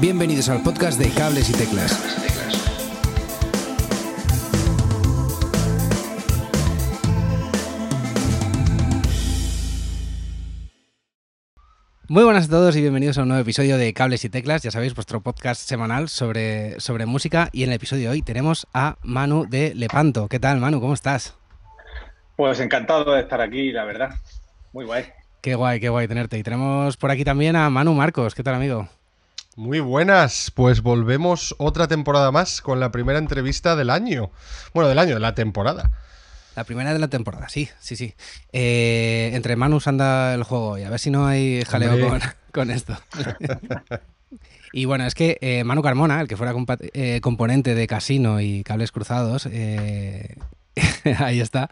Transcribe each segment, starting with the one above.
Bienvenidos al podcast de Cables y Teclas. Muy buenas a todos y bienvenidos a un nuevo episodio de Cables y Teclas, ya sabéis, vuestro podcast semanal sobre, sobre música. Y en el episodio de hoy tenemos a Manu de Lepanto. ¿Qué tal, Manu? ¿Cómo estás? Pues encantado de estar aquí, la verdad. Muy guay. Qué guay, qué guay tenerte. Y tenemos por aquí también a Manu Marcos. ¿Qué tal, amigo? Muy buenas, pues volvemos otra temporada más con la primera entrevista del año. Bueno, del año, de la temporada. La primera de la temporada, sí, sí, sí. Eh, entre Manus anda el juego y a ver si no hay jaleo con, con, esto. y bueno, es que eh, Manu Carmona, el que fuera eh, componente de Casino y Cables Cruzados, eh, ahí está,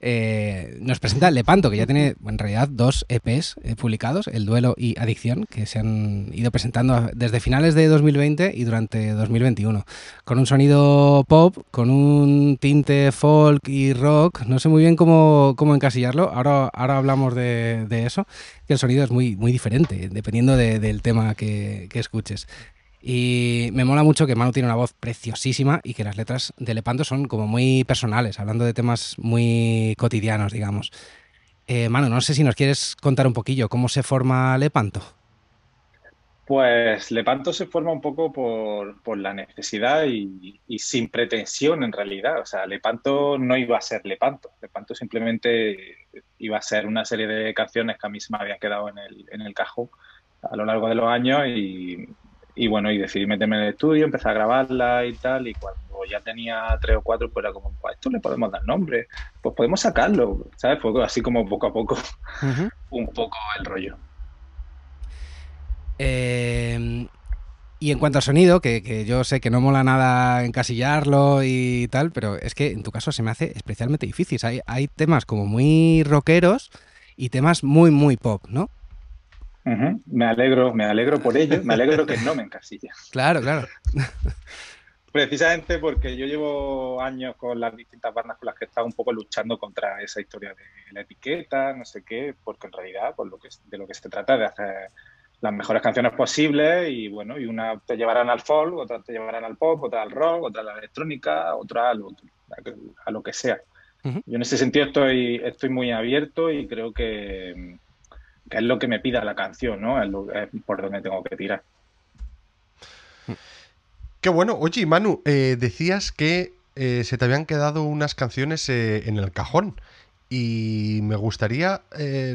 eh, nos presenta Lepanto, que ya tiene en realidad dos EPs eh, publicados, El Duelo y Adicción, que se han ido presentando desde finales de 2020 y durante 2021, con un sonido pop, con un tinte folk y rock, no sé muy bien cómo, cómo encasillarlo, ahora, ahora hablamos de, eso, que el sonido es muy, muy diferente, dependiendo de, del tema que escuches. Y me mola mucho que Manu tiene una voz preciosísima y que las letras de Lepanto son como muy personales, hablando de temas muy cotidianos, digamos. Eh, Manu, no sé si nos quieres contar un poquillo cómo se forma Lepanto. Pues Lepanto se forma un poco por, por la necesidad y, sin pretensión en realidad. O sea, Lepanto no iba a ser Lepanto. Lepanto simplemente iba a ser una serie de canciones que a mí se me habían quedado en el, en el cajón a lo largo de los años y, y bueno, y decidí meterme en el estudio, empecé a grabarla y tal, y cuando ya tenía tres o cuatro, pues era como, pues a esto le podemos dar nombre, pues podemos sacarlo, ¿sabes? Fue así como poco a poco, uh -huh. un poco el rollo. Eh, y en cuanto al sonido, que, que, yo sé que no mola nada encasillarlo y tal, pero es que en tu caso se me hace especialmente difícil. Hay, hay temas como muy rockeros y temas muy, muy pop, ¿no? Uh -huh. Me alegro, me alegro por ello, me alegro que no me encasilla. Claro, claro. Precisamente porque yo llevo años con las distintas bandas con las que he estado un poco luchando contra esa historia de la etiqueta, no sé qué, porque en realidad por lo que, de lo que se trata de hacer las mejores canciones posibles y bueno, y una te llevarán al folk, otra te llevarán al pop, otra al rock, otra a la electrónica, otra a lo, a lo que sea. Uh -huh. Yo en ese sentido estoy, estoy muy abierto y creo que que es lo que me pida la canción, ¿no? Es, lo, es por donde tengo que tirar. Qué bueno. Oye, Manu, eh, decías que eh, se te habían quedado unas canciones eh, en el cajón. Y me gustaría,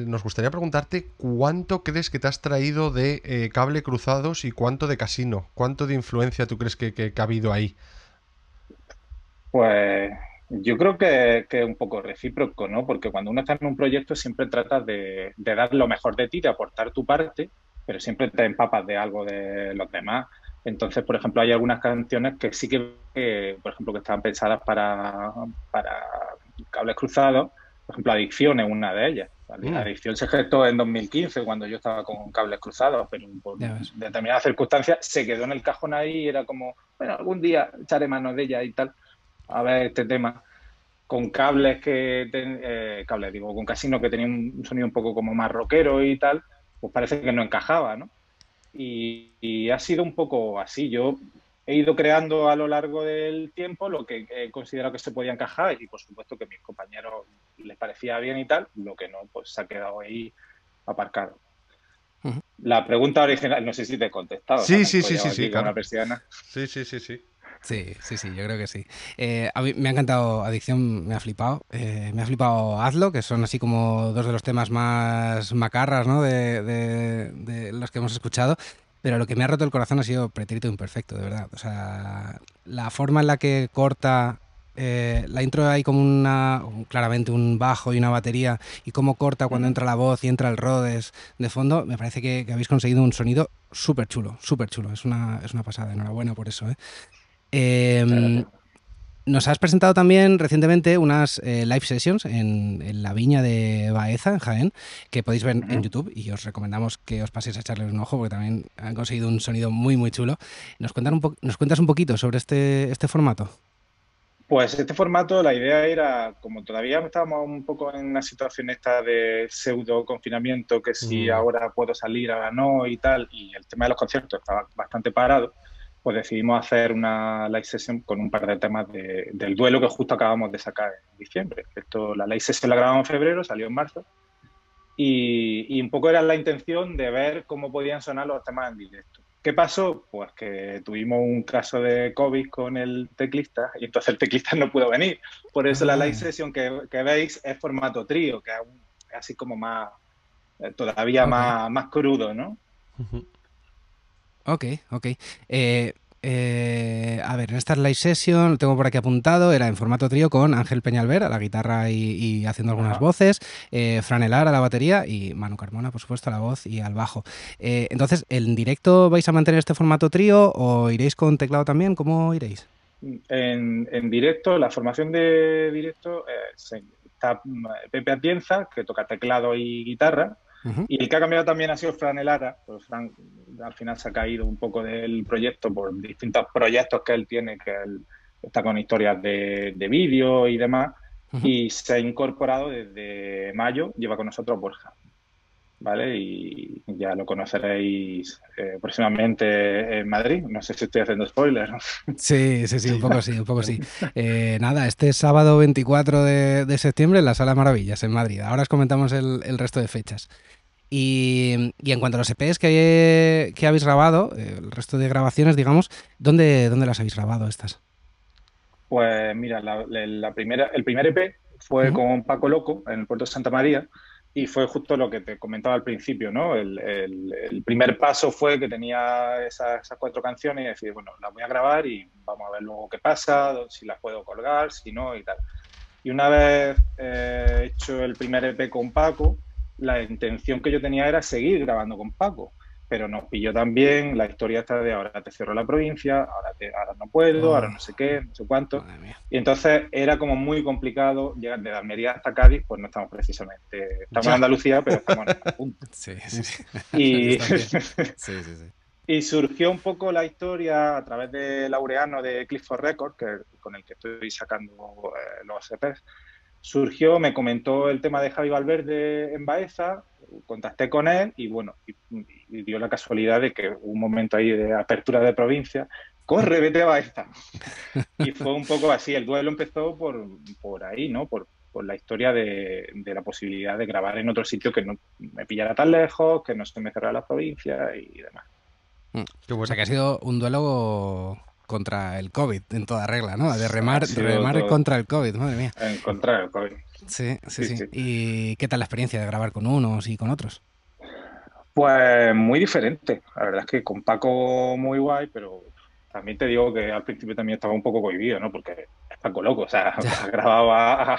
nos gustaría preguntarte cuánto crees que te has traído de cable cruzados y cuánto de casino. ¿Cuánto de influencia tú crees que, que, que ha habido ahí? Pues yo creo que, que, es un poco recíproco, ¿no? Porque cuando uno está en un proyecto siempre tratas de, de, dar lo mejor de ti, de aportar tu parte, pero siempre te empapas de algo de los demás. Entonces, por ejemplo, hay algunas canciones que sí que, eh, por ejemplo, que estaban pensadas para, para cables cruzados. Por ejemplo, Adicción es una de ellas. ¿vale? Mm. Adicción se gestó en 2015 cuando yo estaba con cables cruzados, pero por determinadas circunstancias se quedó en el cajón ahí y era como, bueno, algún día echaré mano de ella y tal a ver este tema. Con cables que ten, eh, cables digo con casino que tenía un sonido un poco como más rockero y tal pues parece que no encajaba no y, y, ha sido un poco así. Yo he ido creando a lo largo del tiempo lo que he considerado que se podía encajar y por supuesto que a mis compañeros les parecía bien y tal lo que no pues se ha quedado ahí aparcado. Uh -huh. la pregunta original no sé si te he contestado sí sí sí sí sí, claro. sí sí sí sí Sí, sí, sí, yo creo que sí. Eh, a mí me ha encantado Adicción, me ha flipado. Eh, me ha flipado Hazlo, que son así como dos de los temas más macarras ¿no? de, de, de, los que hemos escuchado. Pero lo que me ha roto el corazón ha sido Pretérito Imperfecto, de verdad. O sea, la forma en la que corta. Eh, la intro hay como una. claramente un bajo y una batería. Y cómo corta cuando entra la voz y entra el Rhodes de fondo. Me parece que, que habéis conseguido un sonido súper chulo, súper chulo. Es una, es una pasada. Enhorabuena por eso, ¿eh? Eh, nos has presentado también recientemente unas eh, live sessions en, en, la viña de Baeza, en Jaén, que podéis ver en YouTube y os recomendamos que os paséis a echarles un ojo porque también han conseguido un sonido muy, muy chulo. ¿Nos, cuentan un ¿Nos cuentas un poquito sobre este, este formato? Pues este formato, la idea era, como todavía estábamos un poco en una situación esta de pseudo confinamiento, que si mm. ahora puedo salir, ahora no y tal, y el tema de los conciertos estaba bastante parado, pues decidimos hacer una live session con un par de temas del duelo que justo acabamos de sacar en diciembre. Esto, la live session la grabamos en febrero, salió en marzo, y, y un poco era la intención de ver cómo podían sonar los temas en directo. ¿Qué pasó? Pues que tuvimos un caso de COVID con el teclista y entonces el teclista no pudo venir. Por eso la live ah. session que, veis es formato trío, que es así como más, eh, todavía más, más crudo, ¿no? Ok, ok. Eh, eh, a ver, en esta live session, lo tengo por aquí apuntado, era en formato trío con Ángel Peñalver a la guitarra y, haciendo algunas voces, eh, Franelar a la batería y Manu Carmona, por supuesto, a la voz y al bajo. Eh, entonces, ¿en directo vais a mantener este formato trío o iréis con teclado también? ¿Cómo iréis? En, directo, la formación de directo está Pepe Atienza, que toca teclado y guitarra, y el que ha cambiado también ha sido Fran Elara. Pues Fran al final se ha caído un poco del proyecto por distintos proyectos que él tiene, que él está con historias de, vídeo y demás. Y se ha incorporado desde mayo, lleva con nosotros Borja. ¿Vale? Y ya lo conoceréis eh, próximamente en Madrid. No sé si estoy haciendo spoilers. Sí, sí, sí, un poco sí, un poco sí. Eh, nada, este sábado 24 de, septiembre en la Sala Maravillas en Madrid. Ahora os comentamos el resto de fechas. Y, en cuanto a los EPs que, habéis grabado, el resto de grabaciones, digamos, ¿dónde, dónde las habéis grabado estas? Pues mira, la, primera, el primer EP fue con Paco Loco en el puerto de Santa María y fue justo lo que te comentaba al principio, ¿no? El, primer paso fue que tenía esas, cuatro canciones y decir, bueno, las voy a grabar y vamos a ver luego qué pasa, si las puedo colgar, si no y tal. Y una vez eh, hecho el primer EP con Paco, la intención que yo tenía era seguir grabando con Paco, pero nos pilló también la historia esta de ahora te cierro la provincia, ahora, ahora no puedo, ahora no sé qué, no sé cuánto. Y entonces era como muy complicado llegar de Almería hasta Cádiz, pues no estamos precisamente, estamos en Andalucía, pero estamos en el punto. Sí, sí, sí. Y, y surgió un poco la historia a través de Laureano de Clifford Records, que, con el que estoy sacando eh, los EPs surgió, me comentó el tema de Javi Valverde en Baeza, contacté con él y bueno, y, dio la casualidad de que un momento ahí de apertura de provincia, corre, vete a Baeza. Y fue un poco así, el duelo empezó por, por ahí, ¿no? Por, la historia de, la posibilidad de grabar en otro sitio que no me pillara tan lejos, que no se me cerrara la provincia y demás. Mm. O sea que ha sido un duelo contra el COVID en toda regla, ¿no? De remar, remar contra el COVID, madre mía. En contra el COVID. Sí, sí, sí, ¿Y qué tal la experiencia de grabar con unos y con otros? Pues muy diferente. La verdad es que con Paco muy guay, pero también te digo que al principio también estaba un poco cohibido, ¿no? Porque es Paco loco, o sea, grababa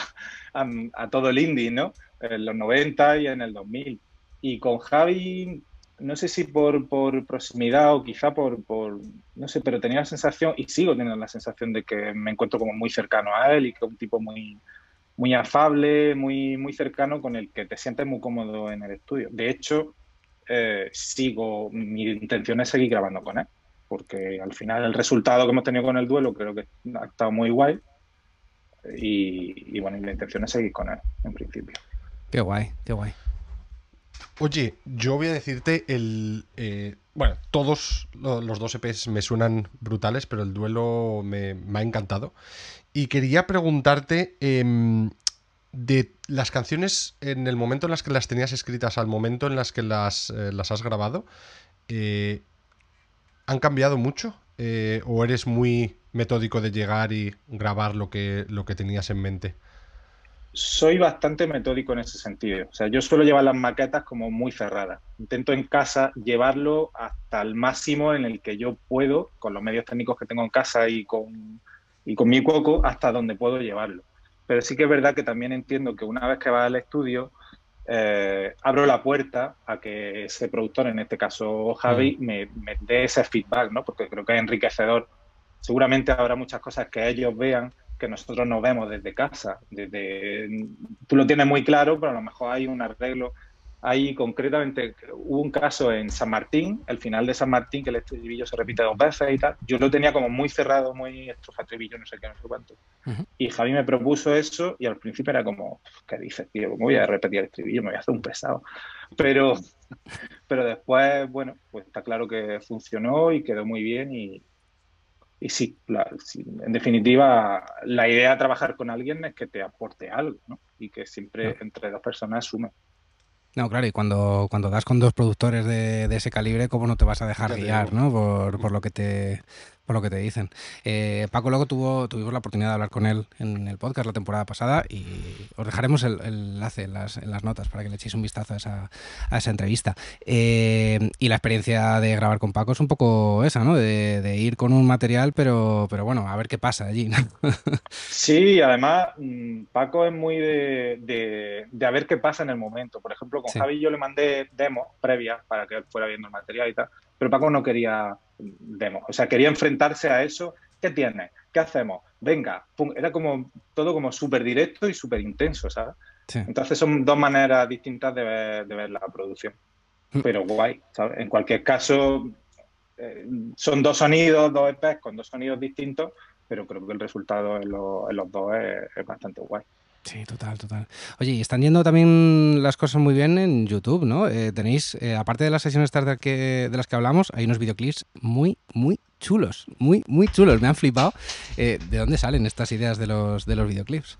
a, a, todo el indie, ¿no? En los 90 y en el 2000. Y con Javi no sé si por, proximidad o quizá por, no sé, pero tenía la sensación, y sigo teniendo la sensación de que me encuentro como muy cercano a él y que es un tipo muy, muy afable, muy, muy cercano con el que te sientes muy cómodo en el estudio. De hecho, eh, sigo, mi intención es seguir grabando con él, porque al final el resultado que hemos tenido con el duelo creo que ha estado muy guay y, y bueno, la intención es seguir con él, en principio. Qué guay, qué guay. Oye, yo voy a decirte el... Eh, bueno, todos los dos EPs me suenan brutales, pero el duelo me, ha encantado. Y quería preguntarte em, de las canciones en el momento en las que las tenías escritas al momento en las que las, eh, has grabado, eh, ¿han cambiado mucho? ¿O eres muy metódico de llegar y grabar lo que, lo que tenías en mente? soy bastante metódico en ese sentido. O sea, yo suelo llevar las maquetas como muy cerradas. Intento en casa llevarlo hasta el máximo en el que yo puedo, con los medios técnicos que tengo en casa y con, y con mi coco, hasta donde puedo llevarlo. Pero sí que es verdad que también entiendo que una vez que vas al estudio, eh, abro la puerta a que ese productor, en este caso Javi, mm. me, me dé ese feedback, ¿no? Porque creo que es enriquecedor. Seguramente habrá muchas cosas que ellos vean que nosotros nos vemos desde casa. Desde, tú lo tienes muy claro, pero a lo mejor hay un arreglo Ahí concretamente hubo un caso en San Martín, el final de San Martín, que el estribillo se repite dos veces y tal. Yo lo tenía como muy cerrado, muy estrofa, estribillo, no sé qué, no sé cuánto. Y Javi me propuso eso y al principio era como, ¿qué dices, tío? ¿Cómo voy a repetir el estribillo? Me voy a hacer un pesado. Pero, pero después, bueno, pues está claro que funcionó y quedó muy bien y, y sí, en definitiva, la idea de trabajar con alguien es que te aporte algo, ¿no? Y que siempre entre dos personas sume. No, claro, y cuando, cuando das con dos productores de, ese calibre, ¿cómo no te vas a dejar guiar, ¿no? Por, por, lo que te, por lo que te dicen. Eh, Paco luego tuvo, tuvimos la oportunidad de hablar con él en el podcast la temporada pasada y os dejaremos el, enlace en las, en las, notas para que le echéis un vistazo a esa, a esa entrevista. Eh, y la experiencia de grabar con Paco es un poco esa, ¿no? De, ir con un material, pero, pero bueno, a ver qué pasa allí. sí, además mm, Paco es muy de, de, a ver qué pasa en el momento. Por ejemplo, con Javi yo le mandé demos previas para que él fuera viendo el material y tal, pero Paco no quería demos. O sea, quería enfrentarse a eso. ¿Qué tienes? ¿Qué hacemos? Venga, era como todo como súper directo y súper intenso, ¿sabes? Entonces son dos maneras distintas de ver, la producción. Mm. Pero guay, ¿sabes? En cualquier caso, eh, son dos sonidos, dos EPs con dos sonidos distintos, pero creo que el resultado en, los dos es bastante guay. Sí, total, total. Oye, y están yendo también las cosas muy bien en YouTube, ¿no? Eh, tenéis, eh, aparte de las sesiones tarde que, de las que hablamos, hay unos videoclips muy, muy chulos, muy, muy chulos. Me han flipado. Eh, ¿De dónde salen estas ideas de los, de los videoclips?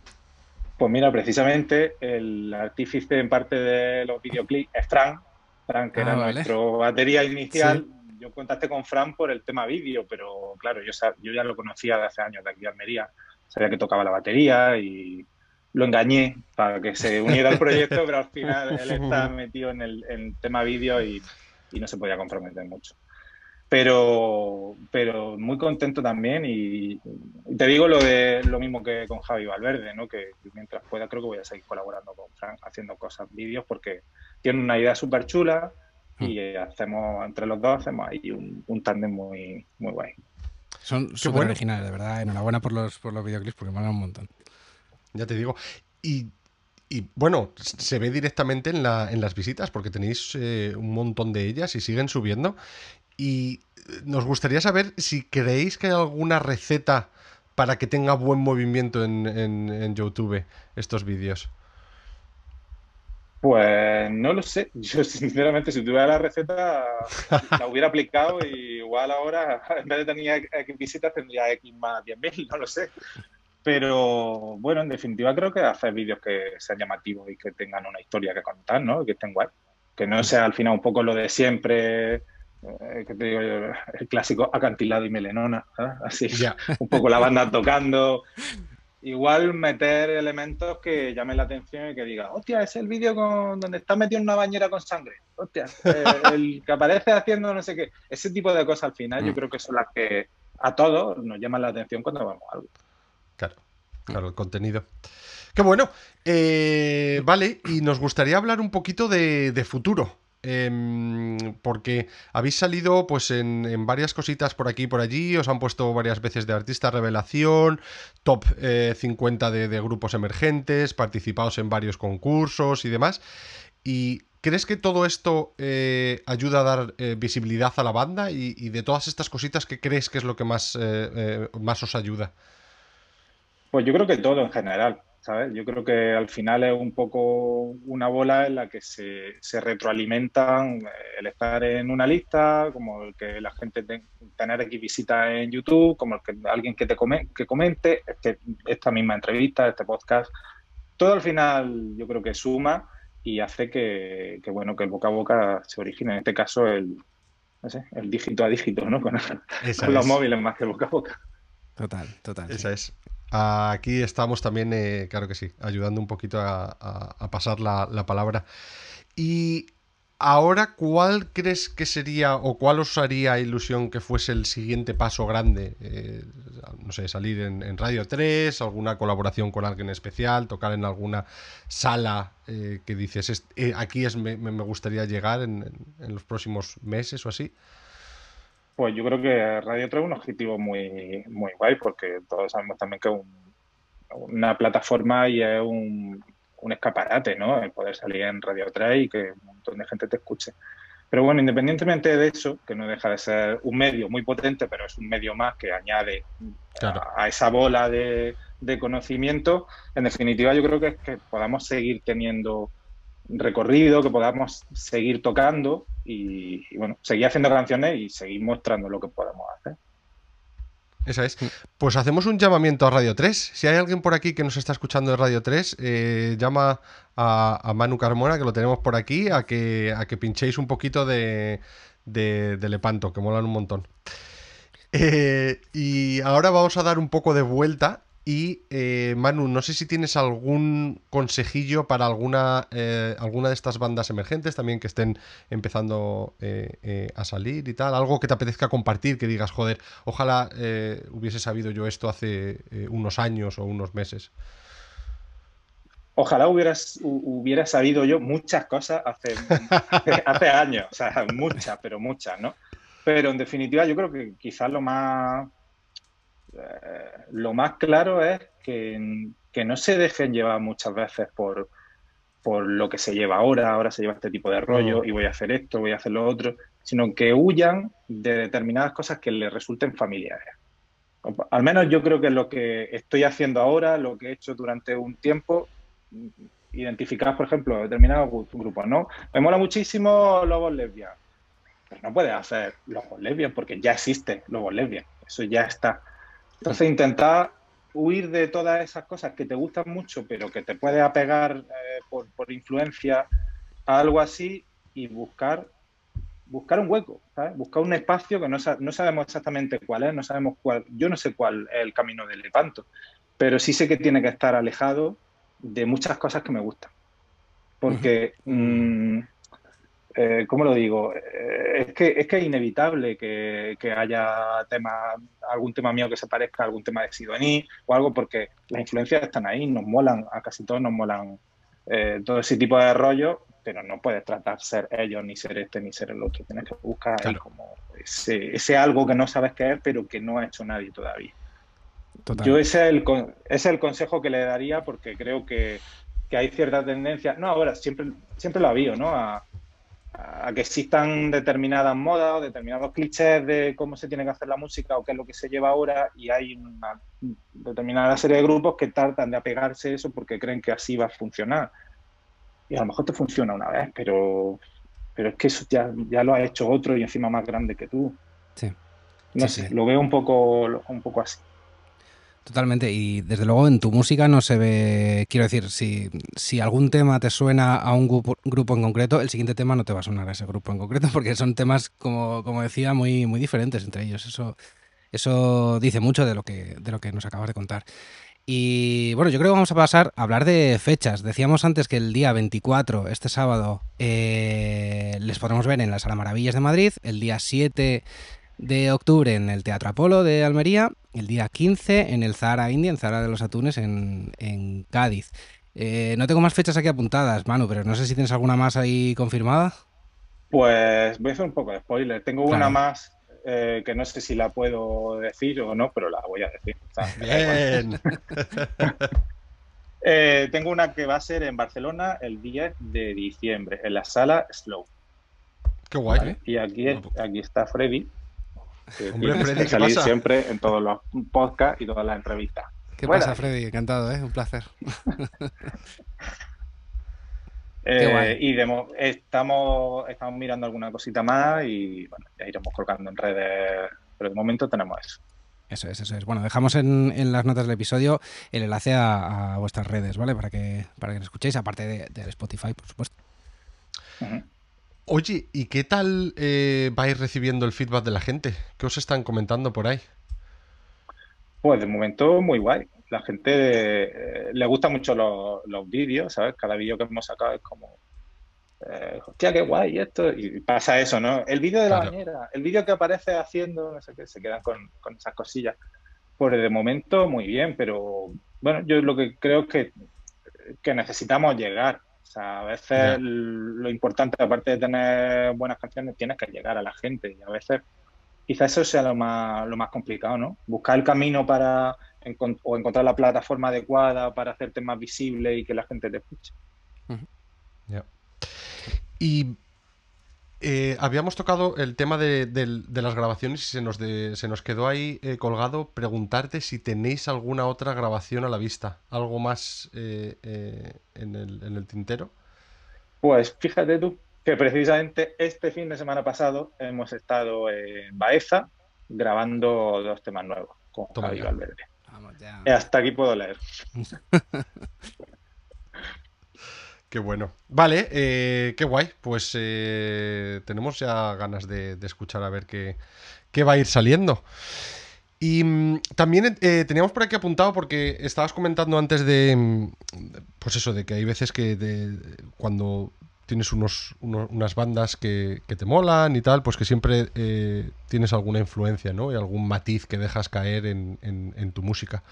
Pues mira, precisamente el artífice en parte de los videoclips es Fran, Fran que era ah, nuestro batería inicial. Yo contacté con Fran por el tema vídeo, pero claro, yo, yo ya lo conocía de hace años de aquí a Almería. Sabía que tocaba la batería y lo engañé para que se uniera al proyecto, pero al final él está metido en el, tema vídeo y, no se podía comprometer mucho. Pero, pero muy contento también y, te digo lo de lo mismo que con Javi Valverde, ¿no? que mientras pueda creo que voy a seguir colaborando con Frank haciendo cosas, vídeos, porque tiene una idea súper chula y mm. hacemos, entre los dos hacemos ahí un, un tándem muy, muy guay. Son súper originales, de verdad. Enhorabuena por los, por los videoclips porque me han un montón. Ya te digo. Y, bueno, se ve directamente en, la, en las visitas porque tenéis eh, un montón de ellas y siguen subiendo. Y eh, nos gustaría saber si creéis que hay alguna receta para que tenga buen movimiento en, en, YouTube estos vídeos. Pues no lo sé. Yo sinceramente si tuviera la receta la hubiera aplicado y igual ahora en vez de tener X visitas tendría X más 10.000, no lo sé. Pero bueno, en definitiva creo que hacer vídeos que sean llamativos y que tengan una historia que contar, ¿no? Que estén guay. Que no sea al final un poco lo de siempre, eh, que te digo el clásico acantilado y melenona, así, un poco la banda tocando. Igual meter elementos que llamen la atención y que diga, hostia, es el vídeo con donde está metido en una bañera con sangre. Hostia, eh, el que aparece haciendo no sé qué. Ese tipo de cosas al final yo mm. creo que son las que a todos nos llaman la atención cuando vemos algo. Claro, claro, el contenido. Qué bueno. Eh, vale, y nos gustaría hablar un poquito de, futuro. Em, porque habéis salido pues en, varias cositas por aquí y por allí, os han puesto varias veces de artista revelación, top 50 eh, de, grupos emergentes, participados en varios concursos y demás. ¿Y crees que todo esto eh, ayuda a dar visibilidad a la banda? Y, y, de todas estas cositas, ¿qué crees que es lo que más, más os ayuda? Pues yo creo que todo en general, ¿sabes? Yo creo que al final es un poco una bola en la que se, se retroalimentan eh, el estar en una lista, como el que la gente tener aquí visitas en YouTube, como el que alguien que te que comente este, esta misma entrevista, este podcast. Todo al final yo creo que suma y hace que, bueno que el boca a boca se origine. En este caso el, el dígito a dígito, ¿no? Con, los móviles más que el boca a boca. Total, total. Esa es. Aquí estamos también, eh, claro que sí, ayudando un poquito a, pasar la, palabra. Y ahora, ¿cuál crees que sería o cuál os haría ilusión que fuese el siguiente paso grande? Eh, no sé, salir en, Radio 3, alguna colaboración con alguien especial, tocar en alguna sala eh, que dices, aquí es, me, gustaría llegar en, en los próximos meses o así. Pues yo creo que Radio 3 es un objetivo muy, muy guay porque todos sabemos también que es una plataforma y es un, un escaparate, ¿no? El poder salir en Radio 3 y que un montón de gente te escuche. Pero bueno, independientemente de eso, que no deja de ser un medio muy potente, pero es un medio más que añade a, esa bola de, conocimiento, en definitiva yo creo que es que podamos seguir teniendo recorrido, que podamos seguir tocando y, bueno, seguir haciendo canciones y seguir mostrando lo que podemos hacer. Esa es. Pues hacemos un llamamiento a Radio 3. Si hay alguien por aquí que nos está escuchando de Radio 3, eh, llama a, Manu Carmona, que lo tenemos por aquí, a que, a que pinchéis un poquito de, de, de Lepanto, que molan un montón. Eh, y ahora vamos a dar un poco de vuelta y eh, Manu, no sé si tienes algún consejillo para alguna, eh, alguna de estas bandas emergentes también que estén empezando eh, a salir y tal. Algo que te apetezca compartir, que digas, joder, ojalá hubiese sabido yo esto hace unos años o unos meses. Ojalá hubieras, hubiera sabido yo muchas cosas hace, hace años, o sea, muchas, pero muchas, ¿no? Pero en definitiva yo creo que quizás lo más eh, lo más claro es que, no se dejen llevar muchas veces por, por lo que se lleva ahora, ahora se lleva este tipo de rollo y voy a hacer esto, voy a hacer lo otro, sino que huyan de determinadas cosas que les resulten familiares. Al menos yo creo que lo que estoy haciendo ahora, lo que he hecho durante un tiempo, identificar, por ejemplo, determinados grupos, ¿no? Me mola muchísimo Lobos Lesbian, pero no puedes hacer Lobos Lesbian porque ya existe Lobos Lesbian, eso ya está. Entonces intentar huir de todas esas cosas que te gustan mucho, pero que te puede apegar eh, por, influencia a algo así y buscar buscar un hueco, buscar un espacio que no, no, sabemos exactamente cuál es, no sabemos cuál, yo no sé cuál es el camino del Lepanto, pero sí sé que tiene que estar alejado de muchas cosas que me gustan. Porque eh, ¿cómo lo digo? Eh, es, que, es que es inevitable que, haya tema, algún tema mío que se parezca a algún tema de Sidoní o algo, porque las influencias están ahí, nos molan, a casi todos nos molan eh, todo ese tipo de rollo, pero no puedes tratar ser ellos, ni ser este, ni ser el otro. Tienes que buscar como ese, algo que no sabes qué es, pero que no ha hecho nadie todavía. Yo ese es, el, ese es el consejo que le daría porque creo que, que hay cierta tendencia, no ahora, siempre, siempre lo ha habido, ¿no? A, a que existan determinadas modas o determinados clichés de cómo se tiene que hacer la música o qué es lo que se lleva ahora y hay una determinada serie de grupos que tratan de apegarse a eso porque creen que así va a funcionar. Y a lo mejor te funciona una vez, pero, pero es que eso ya, ya lo ha hecho otro y encima más grande que tú. Sí. No sé, lo veo un poco, un poco así. Totalmente, y desde luego en tu música no se ve, quiero decir, si, si algún tema te suena a un grupo, en concreto, el siguiente tema no te va a sonar a ese grupo en concreto, porque son temas, como, como decía, muy, muy diferentes entre ellos. Eso, eso dice mucho de lo, que, de lo que nos acabas de contar. Y bueno, yo creo que vamos a pasar a hablar de fechas. Decíamos antes que el día 24, este sábado, eh, les podremos ver en la Sala Maravillas de Madrid, el día 7 de octubre en el Teatro Apolo de Almería, el día 15 en el Zahara India, en Zahara de los Atunes, en, Cádiz. Eh, no tengo más fechas aquí apuntadas, Manu, pero no sé si tienes alguna más ahí confirmada. Pues voy a hacer un poco de spoiler. Tengo una más eh, que no sé si la puedo decir o no, pero la voy a decir. Bien. Eh, tengo una que va a ser en Barcelona el 10 de diciembre, en la sala Slow. Qué guay. Y aquí, aquí está Freddy, Hombre, salir siempre en todos los podcasts y todas las entrevistas. ¿Qué pasa, Freddy? Encantado, ¿eh? Un placer. Eh, y estamos, estamos mirando alguna cosita más y bueno, ya iremos colgando en redes, pero de momento tenemos eso. Eso es, eso es. Bueno, dejamos en, las notas del episodio el enlace a, vuestras redes, ¿vale? Para que, para que lo escuchéis, aparte de, Spotify, por supuesto. Oye, ¿y qué tal eh, vais recibiendo el feedback de la gente? ¿Qué os están comentando por ahí? Pues de momento muy guay. La gente eh, le gusta mucho los, vídeos, ¿sabes? Cada vídeo que hemos sacado es como, eh, hostia, qué guay esto. Y pasa eso, ¿no? El vídeo de la bañera, el vídeo que aparece haciendo, no sé qué, se quedan con, esas cosillas. Pues de momento muy bien, pero bueno, yo lo que creo es que, que necesitamos llegar o sea, a veces lo importante, aparte de tener buenas canciones, tienes que llegar a la gente. Y a veces quizás eso sea lo más, lo más complicado, ¿no? Buscar el camino para o encontrar la plataforma adecuada para hacerte más visible y que la gente te escuche. Y eh, habíamos tocado el tema de, las grabaciones y se nos, se nos quedó ahí eh, colgado preguntarte si tenéis alguna otra grabación a la vista, algo más eh, en, el, en el tintero. Pues fíjate tú que precisamente este fin de semana pasado hemos estado en Baeza grabando dos temas nuevos con Javi Valverde. Hasta aquí puedo leer. Qué bueno. Vale, eh, qué guay. Pues eh, tenemos ya ganas de, escuchar a ver qué, va a ir saliendo. Y mm, también eh, teníamos por aquí apuntado porque estabas comentando antes de, mm, pues eso, de que hay veces que cuando tienes unos, unas bandas que, te molan y tal, pues que siempre tienes alguna influencia, ¿no? Y algún matiz que dejas caer en, en tu música.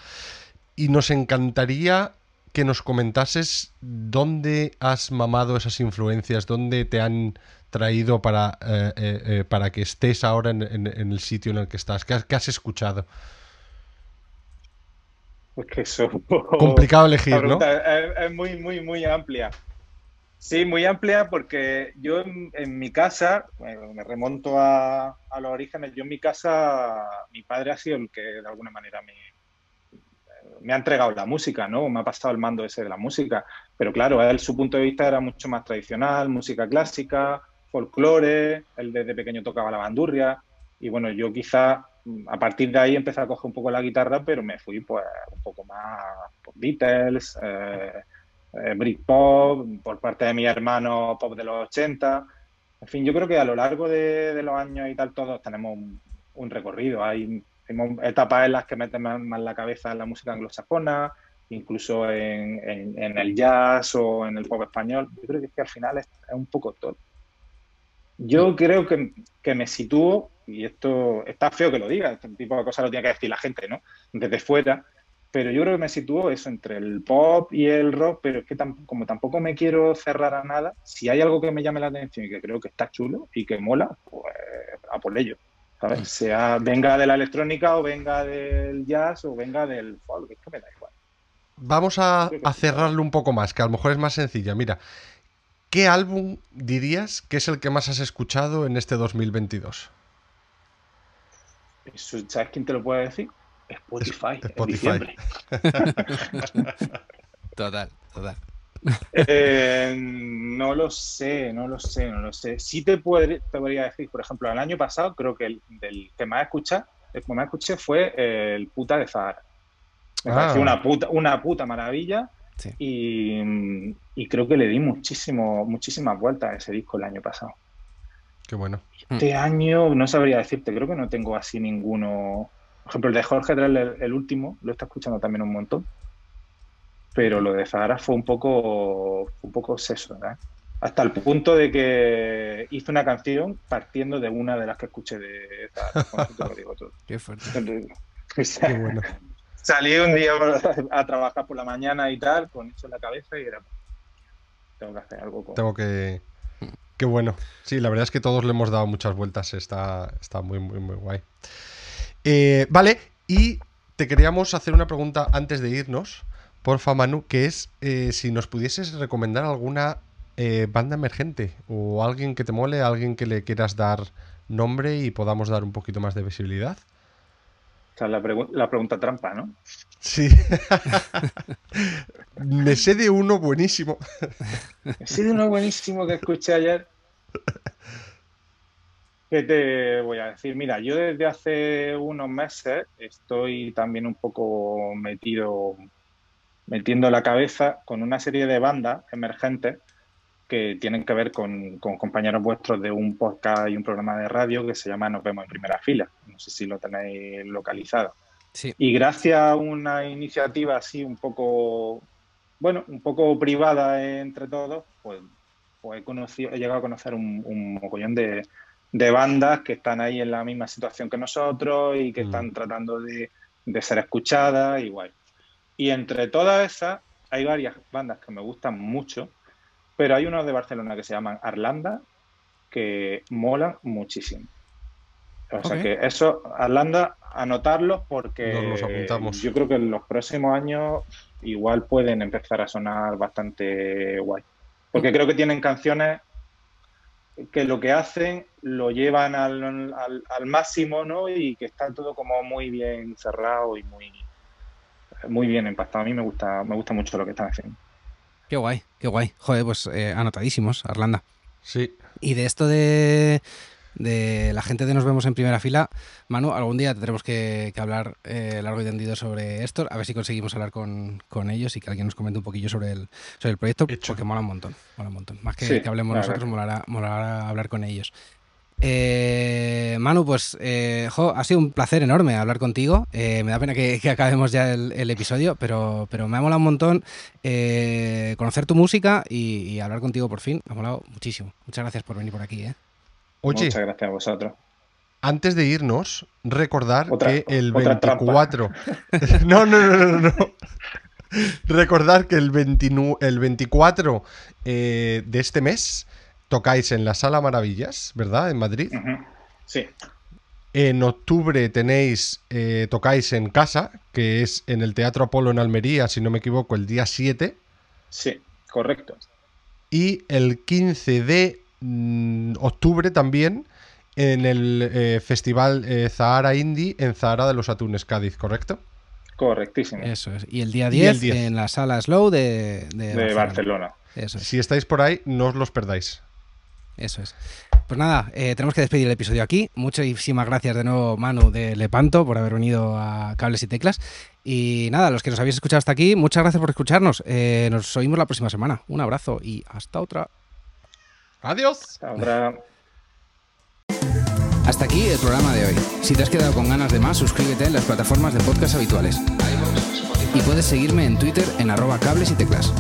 Y nos encantaría que nos comentases dónde has mamado esas influencias, dónde te han traído para, eh, eh, eh, para que estés ahora en, el sitio en el que estás. ¿Qué has, escuchado? Pues que eso. Complicado elegir, ¿no? Es, muy, muy, muy amplia. Sí, muy amplia porque yo en, mi casa, me remonto a, a, los orígenes, yo en mi casa, mi padre ha sido el que de alguna manera me, me ha entregado la música, ¿no? Me ha pasado el mando ese de la música. Pero claro, él su punto de vista era mucho más tradicional, música clásica, folclore, él desde pequeño tocaba la bandurria. Y bueno, yo quizá a partir de ahí empecé a coger un poco la guitarra, pero me fui pues un poco más por Beatles, eh, eh, Britpop, por parte de mi hermano pop de los 80. En fin, yo creo que a lo largo de, los años y tal todos tenemos un, un recorrido. Hay etapas en las que meten más, la cabeza en la música anglosajona, incluso en, el jazz o en el pop español. Yo creo que, es que al final es, un poco todo. Yo creo que, me sitúo, y esto está feo que lo diga, este tipo de cosas lo tiene que decir la gente, ¿no? Desde fuera, pero yo creo que me sitúo eso entre el pop y el rock, pero es que como tampoco me quiero cerrar a nada, si hay algo que me llame la atención y que creo que está chulo y que mola, pues a por ello. Sea venga de la electrónica o venga del jazz o venga del folk, es que me da igual. Vamos a, cerrarlo un poco más, que a lo mejor es más sencilla. Mira, ¿qué álbum dirías que es el que más has escuchado en este 2022? ¿Sabes quién te lo puede decir? Spotify. Spotify. total, total. Eh, no lo sé, no lo sé, no lo sé. Sí te, podría, podría decir, por ejemplo, el año pasado creo que el del que más escuché, el que más escuché fue el puta de Zahara. Me pareció ah. una puta, una puta maravilla y, creo que le di muchísimo, muchísimas vueltas a ese disco el año pasado. Qué bueno. Este año no sabría decirte, creo que no tengo así ninguno. Por ejemplo, el de Jorge Drell, el último, lo está escuchando también un montón pero lo de Zahara fue un poco, un poco seso, Hasta el punto de que hice una canción partiendo de una de las que escuché de Zahara. Qué fuerte. Salí un día a trabajar por la mañana y tal, con eso en la cabeza y era. Tengo que hacer algo con. Tengo que. Qué bueno. Sí, la verdad es que todos le hemos dado muchas vueltas. Está, está muy, muy, muy guay. Eh, vale, y te queríamos hacer una pregunta antes de irnos porfa Manu, que es eh, si nos pudieses recomendar alguna eh, banda emergente o alguien que te mole, alguien que le quieras dar nombre y podamos dar un poquito más de visibilidad. O sea, la, la pregunta trampa, ¿no? Sí. Me sé de uno buenísimo. Me sé de uno buenísimo que escuché ayer. ¿Qué te voy a decir? Mira, yo desde hace unos meses estoy también un poco metido metiendo la cabeza con una serie de bandas emergentes que tienen que ver con, compañeros vuestros de un podcast y un programa de radio que se llama Nos vemos en primera fila. No sé si lo tenéis localizado. Sí. Y gracias a una iniciativa así un poco, bueno, un poco privada entre todos, pues, pues he, conocido, he llegado a conocer un, un mogollón de, bandas que están ahí en la misma situación que nosotros y que mm. están tratando de, de ser escuchadas y guay. Y entre todas esas hay varias bandas que me gustan mucho, pero hay unos de Barcelona que se llaman Arlanda que molan muchísimo. O sea que eso, Arlanda, anotarlos porque Nos los apuntamos. yo creo que en los próximos años igual pueden empezar a sonar bastante guay. Porque creo que tienen canciones que lo que hacen lo llevan al, al- al máximo, ¿no? Y que está todo como muy bien cerrado y muy, muy bien empastado. A mí me gusta, me gusta mucho lo que están haciendo. Qué guay, qué guay. Joder, pues eh, anotadísimos, Arlanda. Sí. Y de esto de, de la gente de Nos Vemos en Primera Fila, Manu, algún día tendremos que, que hablar eh, largo y tendido sobre esto, a ver si conseguimos hablar con, con ellos y que alguien nos comente un poquillo sobre el, sobre el proyecto, Hecho. porque mola un montón, mola un montón. Más que, Sí, que hablemos nosotros, molará, molará hablar con ellos. Eh, Manu, pues eh, jo, ha sido un placer enorme hablar contigo. Eh, me da pena que, que acabemos ya el, el episodio, pero, pero me ha molado un montón eh, conocer tu música y, y hablar contigo por fin. Me ha molado muchísimo. Muchas gracias por venir por aquí. ¿eh? Oye, Muchas gracias a vosotros. antes de irnos, recordar Otra- que el otra trampa. 24. no, no, no, no, no. Recordar que el, 29 el 24 eh, de este mes tocáis en la Sala Maravillas, ¿verdad? En Madrid. Sí, En octubre tenéis, eh, tocáis en casa, que es en el Teatro Apolo en Almería, si no me equivoco, el día 7. sí, correcto. Y el 15 de mm, octubre también en el eh, Festival eh, Zahara Indie en Zahara de los Atunes, Cádiz, ¿correcto? Correctísimo. Eso es. Y el día Y el 10, 10. en la sala Slow de, de de Barcelona. Eso es. Si estáis por ahí, no os los perdáis. Eso es. Pues nada, eh, tenemos que despedir el episodio aquí. Muchísimas gracias de nuevo, Manu de Lepanto, por haber venido a Cables y Teclas. Y nada, los que nos habéis escuchado hasta aquí, muchas gracias por escucharnos. Eh, nos oímos la próxima semana. Un abrazo y hasta otra. Adiós. Hasta aquí el programa de hoy. Si te has quedado con ganas de más, suscríbete en las plataformas de podcast habituales. Y puedes seguirme en Twitter en arroba cables y teclas.